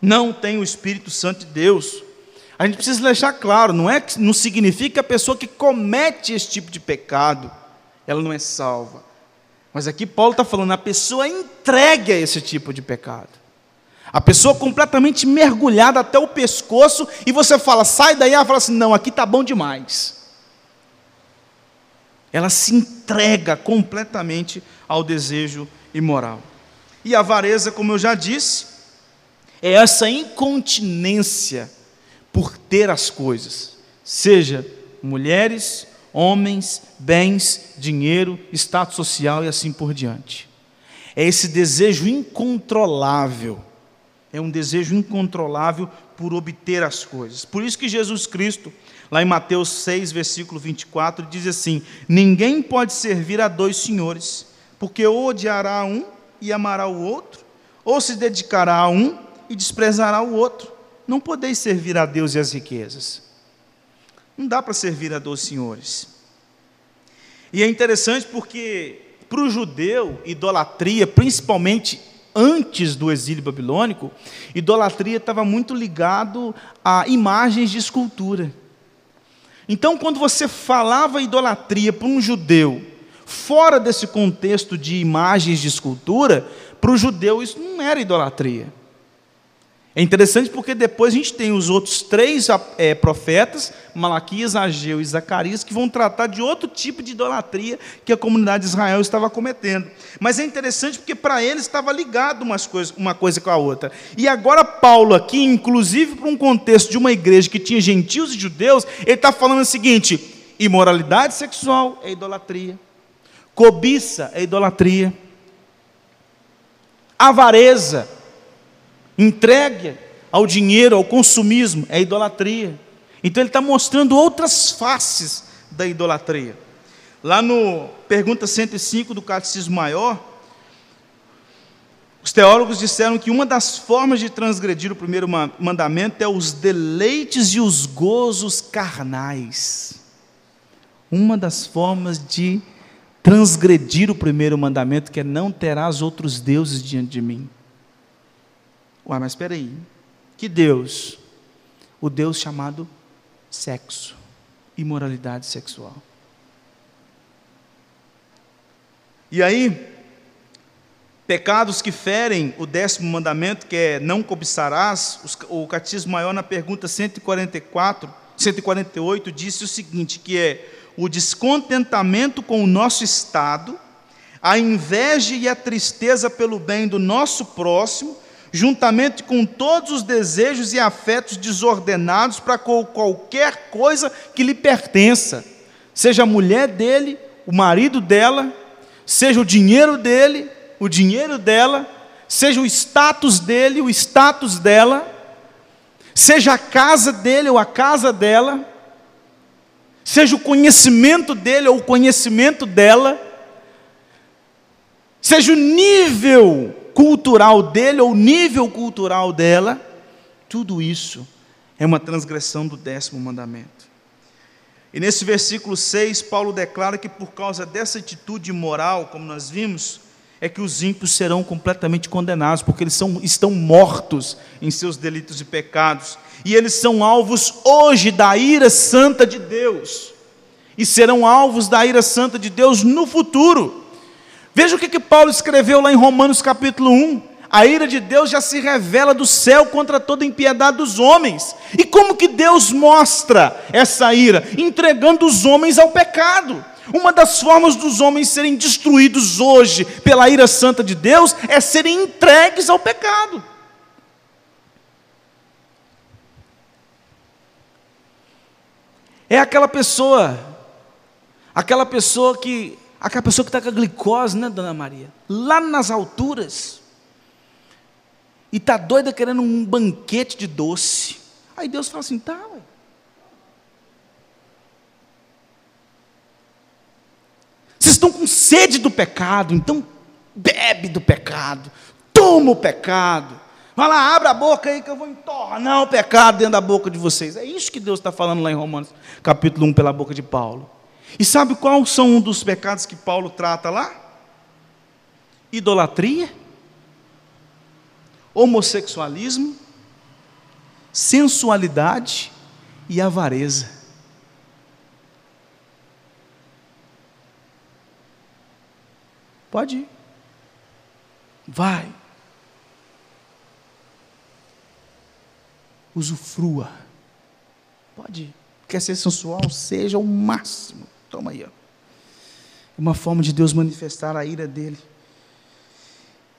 [SPEAKER 1] não tem o Espírito Santo de Deus. A gente precisa deixar claro, não é não significa que a pessoa que comete esse tipo de pecado, ela não é salva. Mas aqui Paulo está falando, a pessoa entregue a esse tipo de pecado. A pessoa completamente mergulhada até o pescoço, e você fala, sai daí, ela fala assim: não, aqui está bom demais. Ela se entrega completamente ao desejo imoral. E a avareza, como eu já disse, é essa incontinência por ter as coisas, seja mulheres, homens, bens, dinheiro, status social e assim por diante. É esse desejo incontrolável é um desejo incontrolável por obter as coisas. Por isso que Jesus Cristo, lá em Mateus 6, versículo 24, diz assim: Ninguém pode servir a dois senhores, porque ou odiará um e amará o outro, ou se dedicará a um e desprezará o outro. Não podeis servir a Deus e as riquezas. Não dá para servir a dois senhores. E é interessante porque, para o judeu, idolatria, principalmente antes do exílio babilônico, idolatria estava muito ligado a imagens de escultura. Então, quando você falava idolatria para um judeu, fora desse contexto de imagens de escultura, para o judeu isso não era idolatria. É interessante porque depois a gente tem os outros três é, profetas, Malaquias, Ageu e Zacarias, que vão tratar de outro tipo de idolatria que a comunidade de Israel estava cometendo. Mas é interessante porque para eles estava ligado umas uma coisa com a outra. E agora Paulo aqui, inclusive para um contexto de uma igreja que tinha gentios e judeus, ele está falando o seguinte, imoralidade sexual é idolatria, cobiça é idolatria, avareza entregue ao dinheiro, ao consumismo, é idolatria. Então ele está mostrando outras faces da idolatria. Lá no pergunta 105 do Catecismo Maior, os teólogos disseram que uma das formas de transgredir o primeiro mandamento é os deleites e os gozos carnais. Uma das formas de transgredir o primeiro mandamento, que é não terás outros deuses diante de mim. Ué, mas espera aí. Que Deus? O Deus chamado sexo, imoralidade sexual. E aí, pecados que ferem o décimo mandamento, que é não cobiçarás, o catecismo maior na pergunta 144, 148 disse o seguinte, que é o descontentamento com o nosso estado, a inveja e a tristeza pelo bem do nosso próximo juntamente com todos os desejos e afetos desordenados para qualquer coisa que lhe pertença, seja a mulher dele, o marido dela, seja o dinheiro dele, o dinheiro dela, seja o status dele, o status dela, seja a casa dele ou a casa dela, seja o conhecimento dele ou o conhecimento dela, seja o nível cultural dele ou nível cultural dela, tudo isso é uma transgressão do décimo mandamento. E nesse versículo 6, Paulo declara que por causa dessa atitude moral, como nós vimos, é que os ímpios serão completamente condenados, porque eles são, estão mortos em seus delitos e pecados, e eles são alvos hoje da ira santa de Deus, e serão alvos da ira santa de Deus no futuro. Veja o que, que Paulo escreveu lá em Romanos capítulo 1. A ira de Deus já se revela do céu contra toda impiedade dos homens. E como que Deus mostra essa ira? Entregando os homens ao pecado. Uma das formas dos homens serem destruídos hoje pela ira santa de Deus é serem entregues ao pecado. É aquela pessoa, aquela pessoa que Aquela pessoa que está com a glicose, né, dona Maria? Lá nas alturas. E está doida querendo um banquete de doce. Aí Deus fala assim: tá, ué. Vocês estão com sede do pecado, então bebe do pecado, toma o pecado. Vai lá, abre a boca aí que eu vou entornar o pecado dentro da boca de vocês. É isso que Deus está falando lá em Romanos, capítulo 1, pela boca de Paulo. E sabe qual são um dos pecados que Paulo trata lá? Idolatria, homossexualismo, sensualidade e avareza. Pode ir. Vai. Usufrua. Pode ir. Quer ser sensual? Seja o máximo. Toma aí, ó. Uma forma de Deus manifestar a ira dele.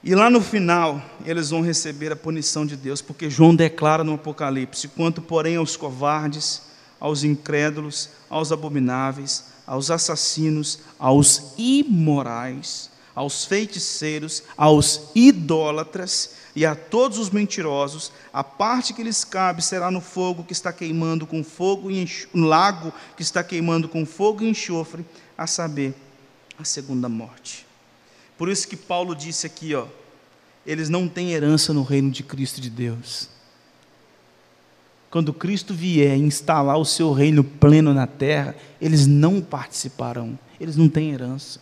[SPEAKER 1] E lá no final, eles vão receber a punição de Deus, porque João declara no Apocalipse: quanto, porém, aos covardes, aos incrédulos, aos abomináveis, aos assassinos, aos imorais, aos feiticeiros, aos idólatras e a todos os mentirosos, a parte que lhes cabe será no fogo que está queimando com fogo e no lago que está queimando com fogo e enxofre, a saber, a segunda morte. Por isso que Paulo disse aqui, ó, eles não têm herança no reino de Cristo de Deus. Quando Cristo vier instalar o seu reino pleno na terra, eles não participarão, eles não têm herança.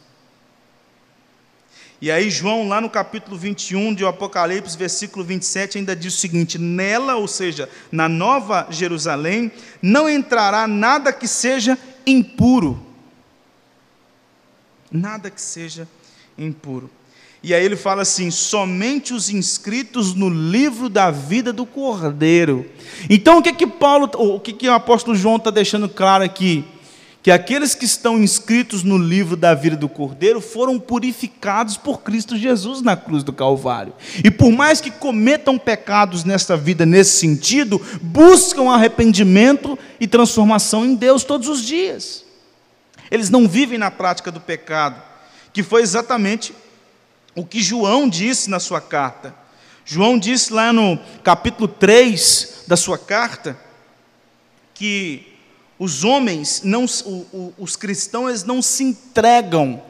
[SPEAKER 1] E aí, João, lá no capítulo 21 de Apocalipse, versículo 27, ainda diz o seguinte: Nela, ou seja, na nova Jerusalém, não entrará nada que seja impuro. Nada que seja impuro. E aí ele fala assim: somente os inscritos no livro da vida do Cordeiro. Então o que que Paulo, o que que o apóstolo João está deixando claro aqui? Que aqueles que estão inscritos no livro da vida do Cordeiro foram purificados por Cristo Jesus na cruz do Calvário. E por mais que cometam pecados nesta vida nesse sentido, buscam arrependimento e transformação em Deus todos os dias. Eles não vivem na prática do pecado, que foi exatamente o que João disse na sua carta. João disse lá no capítulo 3 da sua carta que os homens, não, os cristãos, não se entregam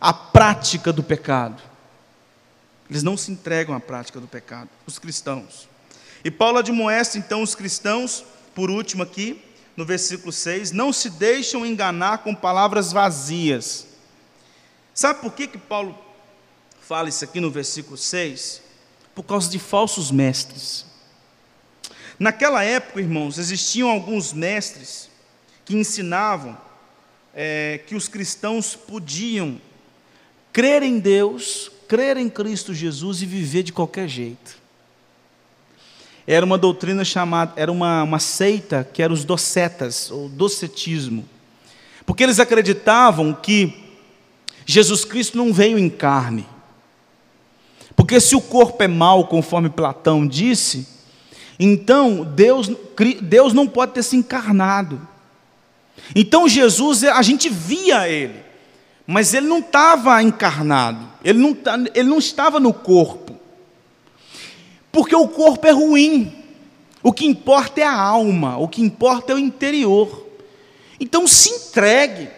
[SPEAKER 1] à prática do pecado. Eles não se entregam à prática do pecado, os cristãos. E Paulo admoesta então os cristãos, por último aqui, no versículo 6, não se deixam enganar com palavras vazias. Sabe por que, que Paulo fala isso aqui no versículo 6? Por causa de falsos mestres. Naquela época, irmãos, existiam alguns mestres que ensinavam é, que os cristãos podiam crer em Deus, crer em Cristo Jesus e viver de qualquer jeito. Era uma doutrina chamada, era uma, uma seita que era os docetas, ou docetismo. Porque eles acreditavam que Jesus Cristo não veio em carne. Porque se o corpo é mau, conforme Platão disse, então Deus, Deus não pode ter se encarnado. Então Jesus, a gente via ele, mas ele não estava encarnado, ele não, ele não estava no corpo, porque o corpo é ruim, o que importa é a alma, o que importa é o interior. Então se entregue.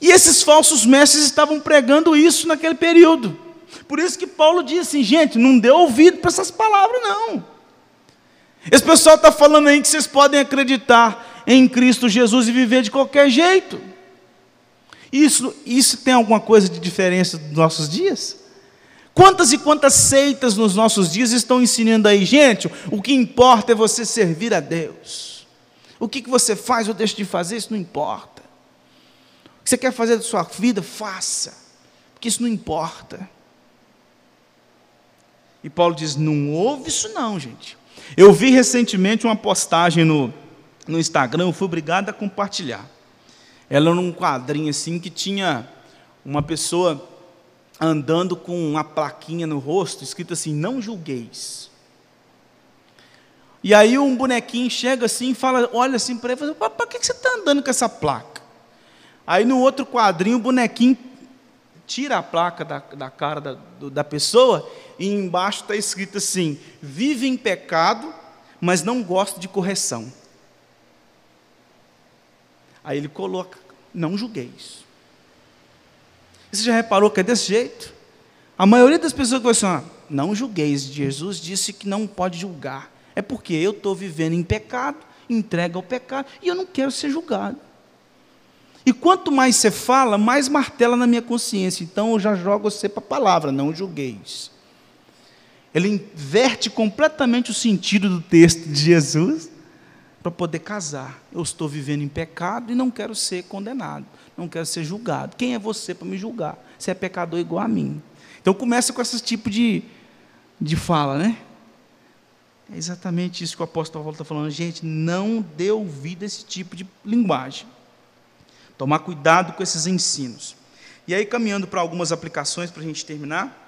[SPEAKER 1] E esses falsos mestres estavam pregando isso naquele período. Por isso que Paulo diz assim, gente, não dê ouvido para essas palavras, não. Esse pessoal está falando aí que vocês podem acreditar em Cristo Jesus e viver de qualquer jeito. Isso, isso tem alguma coisa de diferença dos nossos dias? Quantas e quantas seitas nos nossos dias estão ensinando aí, gente? O que importa é você servir a Deus. O que, que você faz ou deixa de fazer, isso não importa. O que você quer fazer da sua vida, faça, porque isso não importa. E Paulo diz: não houve isso, não, gente. Eu vi recentemente uma postagem no, no Instagram, eu fui obrigado a compartilhar. Ela era um quadrinho assim que tinha uma pessoa andando com uma plaquinha no rosto, escrito assim: Não julgueis. E aí um bonequinho chega assim e fala, olha assim para ele, fala, para que você está andando com essa placa? Aí no outro quadrinho o bonequinho tira a placa da, da cara da, da pessoa e embaixo está escrito assim: vive em pecado, mas não gosta de correção. Aí ele coloca: não julgueis. Você já reparou que é desse jeito? A maioria das pessoas que assim, ah, não julgueis. Jesus disse que não pode julgar. É porque eu estou vivendo em pecado, entrega ao pecado, e eu não quero ser julgado. E quanto mais você fala, mais martela na minha consciência. Então eu já jogo você para a palavra, não julgueis. Ele inverte completamente o sentido do texto de Jesus para poder casar. Eu estou vivendo em pecado e não quero ser condenado, não quero ser julgado. Quem é você para me julgar? Você é pecador igual a mim. Então começa com esse tipo de, de fala, né? É exatamente isso que o apóstolo Paulo está falando. Gente, não dê ouvido a esse tipo de linguagem. Tomar cuidado com esses ensinos. E aí, caminhando para algumas aplicações para a gente terminar.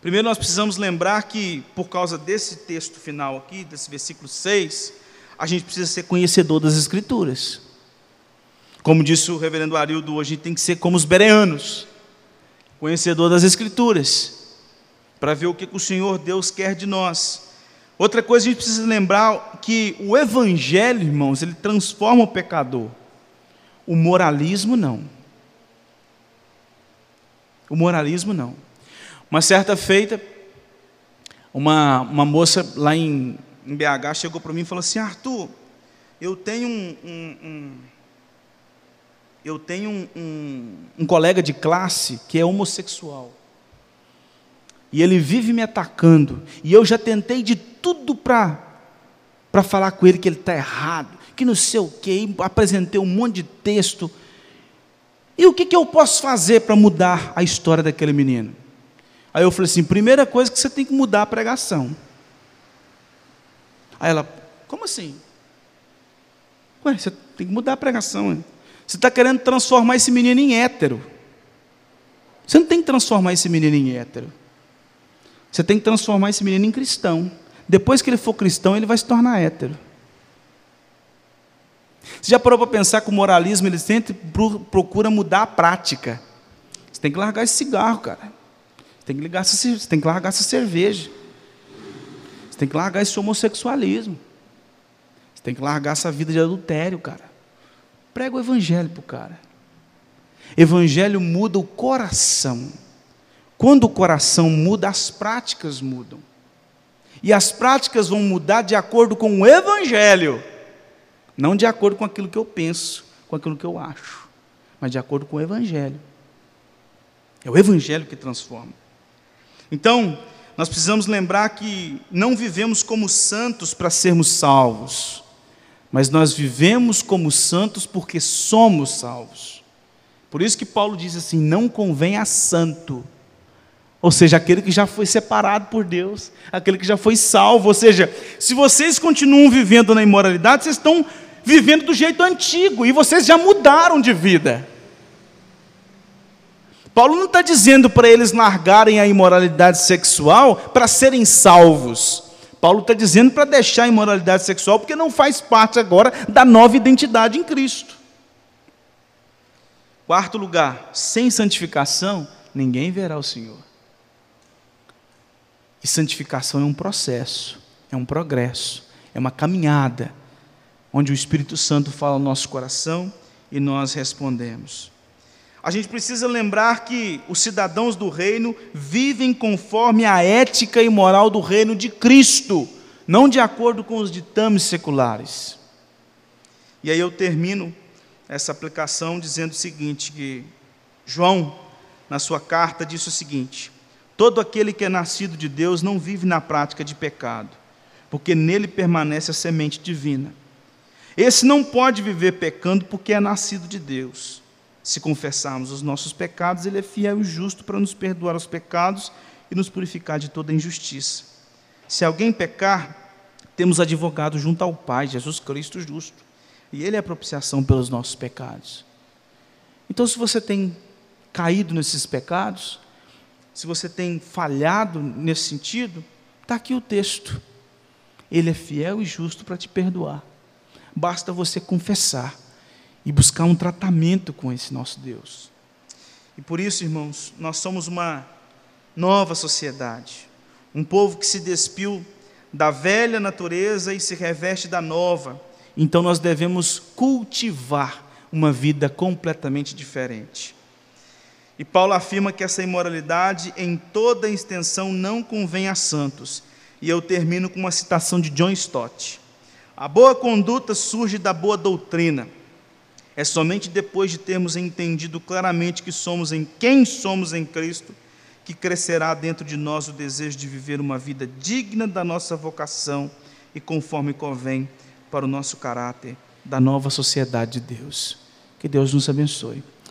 [SPEAKER 1] Primeiro, nós precisamos lembrar que, por causa desse texto final aqui, desse versículo 6, a gente precisa ser conhecedor das Escrituras. Como disse o reverendo Arildo, hoje a gente tem que ser como os bereanos, conhecedor das Escrituras, para ver o que o Senhor Deus quer de nós. Outra coisa, a gente precisa lembrar que o Evangelho, irmãos, ele transforma o pecador. O moralismo não. O moralismo não. Uma certa feita, uma, uma moça lá em, em BH chegou para mim e falou assim: Arthur, eu tenho um, um, um eu tenho um, um, colega de classe que é homossexual. E ele vive me atacando. E eu já tentei de tudo para falar com ele que ele está errado que não sei o quê, apresentei um monte de texto. E o que, que eu posso fazer para mudar a história daquele menino? Aí eu falei assim: primeira coisa que você tem que mudar a pregação. Aí ela, como assim? Ué, você tem que mudar a pregação. Hein? Você está querendo transformar esse menino em hétero. Você não tem que transformar esse menino em hétero. Você tem que transformar esse menino em cristão. Depois que ele for cristão, ele vai se tornar hétero. Você já parou para pensar que o moralismo ele sempre procura mudar a prática? Você tem que largar esse cigarro, cara. Você tem que, ligar, você tem que largar essa cerveja. Você tem que largar esse homossexualismo. Você tem que largar essa vida de adultério, cara. Prega o evangelho para o cara. Evangelho muda o coração. Quando o coração muda, as práticas mudam. E as práticas vão mudar de acordo com o evangelho. Não de acordo com aquilo que eu penso, com aquilo que eu acho, mas de acordo com o Evangelho. É o Evangelho que transforma. Então, nós precisamos lembrar que não vivemos como santos para sermos salvos, mas nós vivemos como santos porque somos salvos. Por isso que Paulo diz assim: não convém a santo, ou seja, aquele que já foi separado por Deus, aquele que já foi salvo. Ou seja, se vocês continuam vivendo na imoralidade, vocês estão vivendo do jeito antigo e vocês já mudaram de vida. Paulo não está dizendo para eles largarem a imoralidade sexual para serem salvos. Paulo está dizendo para deixar a imoralidade sexual porque não faz parte agora da nova identidade em Cristo. Quarto lugar, sem santificação, ninguém verá o Senhor. E santificação é um processo, é um progresso, é uma caminhada onde o Espírito Santo fala no nosso coração e nós respondemos. A gente precisa lembrar que os cidadãos do reino vivem conforme a ética e moral do reino de Cristo, não de acordo com os ditames seculares. E aí eu termino essa aplicação dizendo o seguinte: que João, na sua carta, disse o seguinte: todo aquele que é nascido de Deus não vive na prática de pecado, porque nele permanece a semente divina. Esse não pode viver pecando porque é nascido de Deus. Se confessarmos os nossos pecados, Ele é fiel e justo para nos perdoar os pecados e nos purificar de toda injustiça. Se alguém pecar, temos advogado junto ao Pai, Jesus Cristo justo. E Ele é a propiciação pelos nossos pecados. Então, se você tem caído nesses pecados, se você tem falhado nesse sentido, está aqui o texto. Ele é fiel e justo para te perdoar basta você confessar e buscar um tratamento com esse nosso Deus. E por isso, irmãos, nós somos uma nova sociedade, um povo que se despiu da velha natureza e se reveste da nova. Então nós devemos cultivar uma vida completamente diferente. E Paulo afirma que essa imoralidade em toda extensão não convém a santos. E eu termino com uma citação de John Stott. A boa conduta surge da boa doutrina. É somente depois de termos entendido claramente que somos em quem somos em Cristo que crescerá dentro de nós o desejo de viver uma vida digna da nossa vocação e conforme convém para o nosso caráter da nova sociedade de Deus. Que Deus nos abençoe.